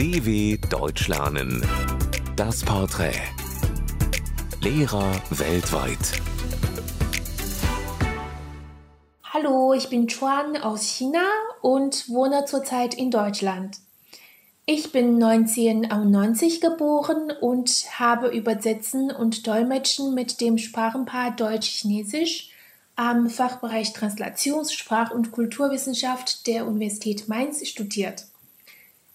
DW Deutsch lernen. Das Porträt. Lehrer weltweit. Hallo, ich bin Chuan aus China und wohne zurzeit in Deutschland. Ich bin 1991 geboren und habe Übersetzen und Dolmetschen mit dem Sprachenpaar Deutsch-Chinesisch am Fachbereich Translations-, Sprach- und Kulturwissenschaft der Universität Mainz studiert.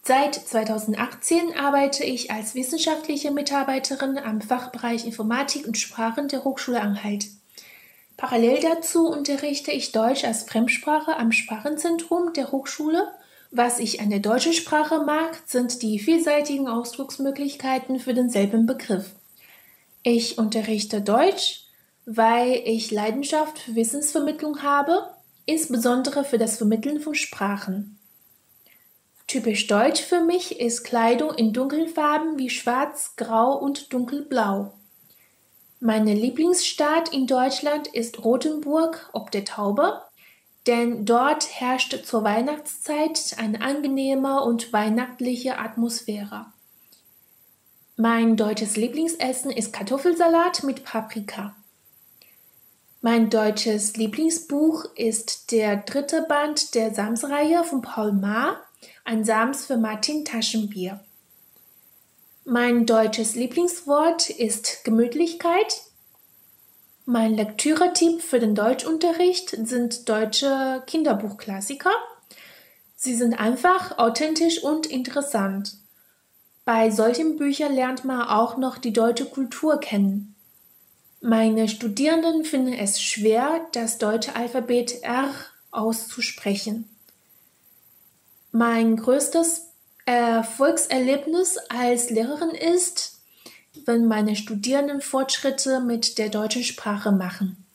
Seit 2018 arbeite ich als wissenschaftliche Mitarbeiterin am Fachbereich Informatik und Sprachen der Hochschule Anhalt. Parallel dazu unterrichte ich Deutsch als Fremdsprache am Sprachenzentrum der Hochschule. Was ich an der deutschen Sprache mag, sind die vielseitigen Ausdrucksmöglichkeiten für denselben Begriff. Ich unterrichte Deutsch, weil ich Leidenschaft für Wissensvermittlung habe, insbesondere für das Vermitteln von Sprachen. Typisch deutsch für mich ist Kleidung in Dunkelfarben wie Schwarz, Grau und Dunkelblau. Meine Lieblingsstadt in Deutschland ist Rothenburg ob der Taube, denn dort herrscht zur Weihnachtszeit eine angenehme und weihnachtliche Atmosphäre. Mein deutsches Lieblingsessen ist Kartoffelsalat mit Paprika. Mein deutsches Lieblingsbuch ist der dritte Band der Sams-Reihe von Paul Maar ein Sams für Martin Taschenbier. Mein deutsches Lieblingswort ist Gemütlichkeit. Mein Lektüretipp für den Deutschunterricht sind deutsche Kinderbuchklassiker. Sie sind einfach, authentisch und interessant. Bei solchen Büchern lernt man auch noch die deutsche Kultur kennen. Meine Studierenden finden es schwer, das deutsche Alphabet R auszusprechen. Mein größtes Erfolgserlebnis als Lehrerin ist, wenn meine Studierenden Fortschritte mit der deutschen Sprache machen.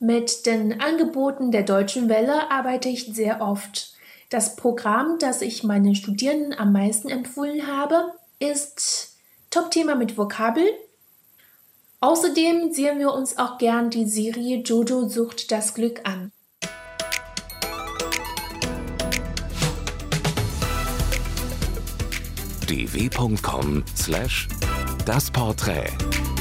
Mit den Angeboten der Deutschen Welle arbeite ich sehr oft. Das Programm, das ich meinen Studierenden am meisten empfohlen habe, ist Top-Thema mit Vokabel. Außerdem sehen wir uns auch gern die Serie Jojo sucht das Glück an. dw.com/das Porträt